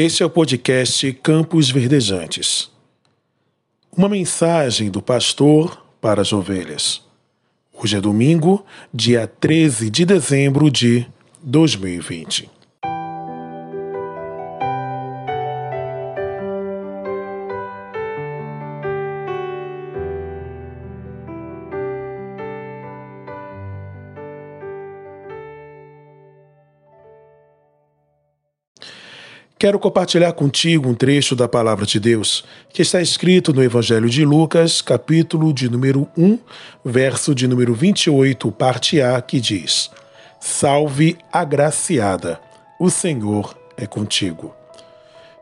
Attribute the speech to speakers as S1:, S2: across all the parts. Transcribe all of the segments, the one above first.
S1: Este é o podcast Campos Verdejantes. Uma mensagem do pastor para as ovelhas. Hoje é domingo, dia 13 de dezembro de 2020. Quero compartilhar contigo um trecho da palavra de Deus que está escrito no Evangelho de Lucas, capítulo de número 1, verso de número 28, parte A, que diz: Salve agraciada, o Senhor é contigo.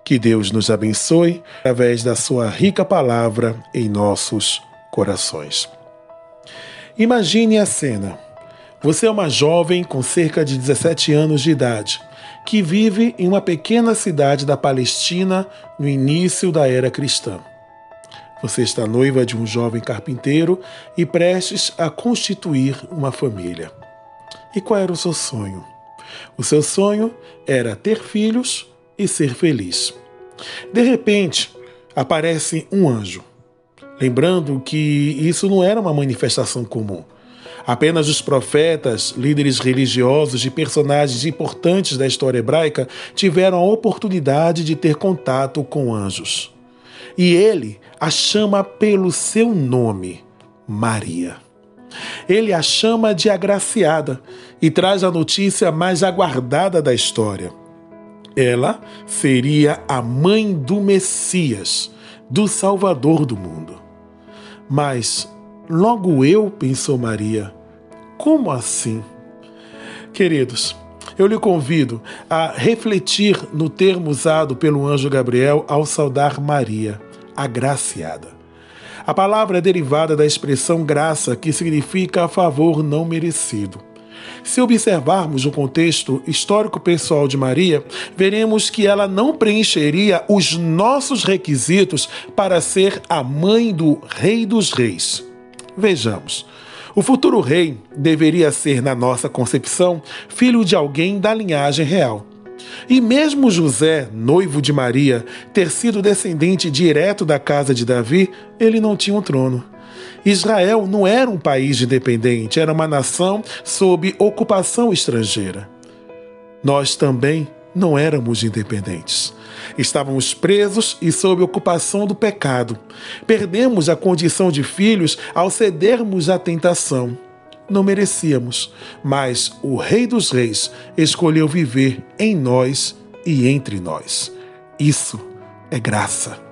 S1: Que Deus nos abençoe através da sua rica palavra em nossos corações. Imagine a cena. Você é uma jovem com cerca de 17 anos de idade que vive em uma pequena cidade da Palestina no início da era cristã. Você está noiva de um jovem carpinteiro e prestes a constituir uma família. E qual era o seu sonho? O seu sonho era ter filhos e ser feliz. De repente, aparece um anjo. Lembrando que isso não era uma manifestação comum. Apenas os profetas, líderes religiosos e personagens importantes da história hebraica tiveram a oportunidade de ter contato com anjos. E ele a chama pelo seu nome, Maria. Ele a chama de agraciada e traz a notícia mais aguardada da história. Ela seria a mãe do Messias, do Salvador do mundo. Mas logo eu, pensou Maria, como assim? Queridos, eu lhe convido a refletir no termo usado pelo anjo Gabriel ao saudar Maria, agraciada. A palavra é derivada da expressão graça, que significa favor não merecido. Se observarmos o contexto histórico pessoal de Maria, veremos que ela não preencheria os nossos requisitos para ser a mãe do Rei dos Reis. Vejamos. O futuro rei deveria ser, na nossa concepção, filho de alguém da linhagem real. E mesmo José, noivo de Maria, ter sido descendente direto da casa de Davi, ele não tinha um trono. Israel não era um país independente, era uma nação sob ocupação estrangeira. Nós também não éramos independentes. Estávamos presos e sob ocupação do pecado. Perdemos a condição de filhos ao cedermos à tentação. Não merecíamos, mas o Rei dos Reis escolheu viver em nós e entre nós. Isso é graça.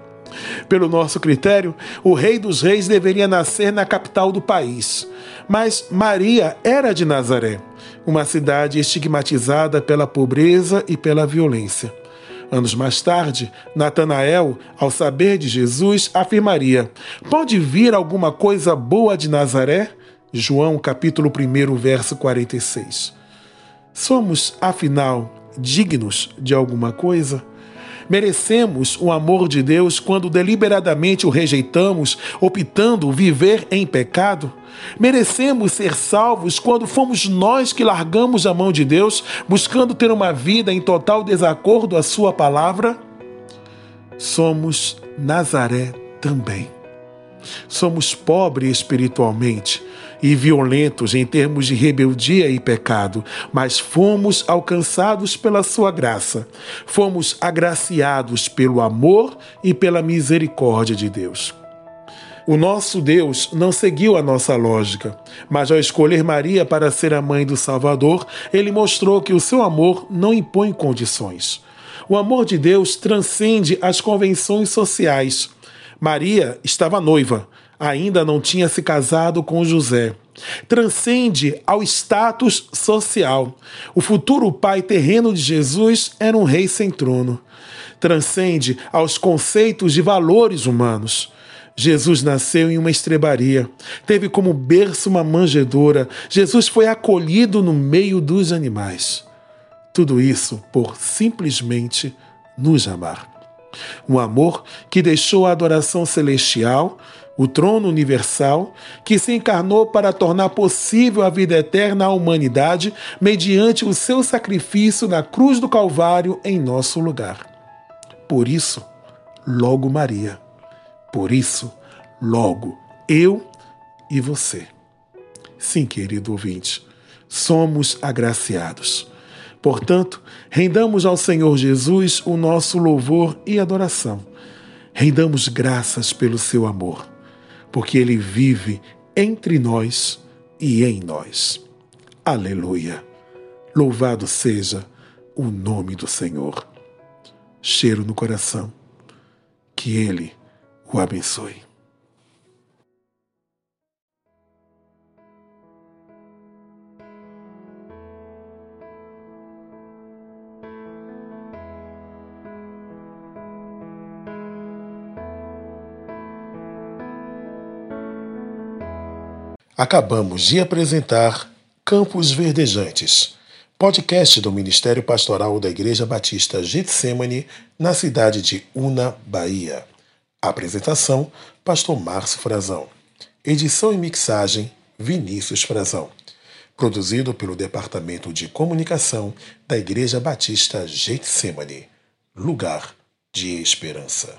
S1: Pelo nosso critério, o Rei dos Reis deveria nascer na capital do país. Mas Maria era de Nazaré, uma cidade estigmatizada pela pobreza e pela violência. Anos mais tarde, Natanael, ao saber de Jesus, afirmaria: Pode vir alguma coisa boa de Nazaré? João capítulo 1, verso 46. Somos, afinal, dignos de alguma coisa? Merecemos o amor de Deus quando deliberadamente o rejeitamos, optando viver em pecado? Merecemos ser salvos quando fomos nós que largamos a mão de Deus, buscando ter uma vida em total desacordo à Sua palavra? Somos Nazaré também. Somos pobres espiritualmente e violentos em termos de rebeldia e pecado, mas fomos alcançados pela Sua graça. Fomos agraciados pelo amor e pela misericórdia de Deus. O nosso Deus não seguiu a nossa lógica, mas ao escolher Maria para ser a mãe do Salvador, ele mostrou que o seu amor não impõe condições. O amor de Deus transcende as convenções sociais. Maria estava noiva, ainda não tinha se casado com José. Transcende ao status social. O futuro pai terreno de Jesus era um rei sem trono. Transcende aos conceitos de valores humanos. Jesus nasceu em uma estrebaria, teve como berço uma manjedoura, Jesus foi acolhido no meio dos animais. Tudo isso por simplesmente nos amar. Um amor que deixou a adoração celestial, o trono universal, que se encarnou para tornar possível a vida eterna à humanidade mediante o seu sacrifício na cruz do Calvário em nosso lugar. por isso, logo Maria. Por isso, logo eu e você. Sim, querido ouvinte, somos agraciados. Portanto, rendamos ao Senhor Jesus o nosso louvor e adoração. Rendamos graças pelo seu amor, porque ele vive entre nós e em nós. Aleluia! Louvado seja o nome do Senhor. Cheiro no coração. Que Ele o abençoe. Acabamos de apresentar Campos Verdejantes, podcast do Ministério Pastoral da Igreja Batista Getsemane, na cidade de Una, Bahia. Apresentação: Pastor Márcio Frazão. Edição e mixagem: Vinícius Frazão. Produzido pelo Departamento de Comunicação da Igreja Batista Getsemane. Lugar de Esperança.